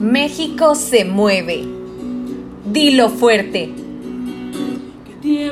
México se mueve. Dilo fuerte. Que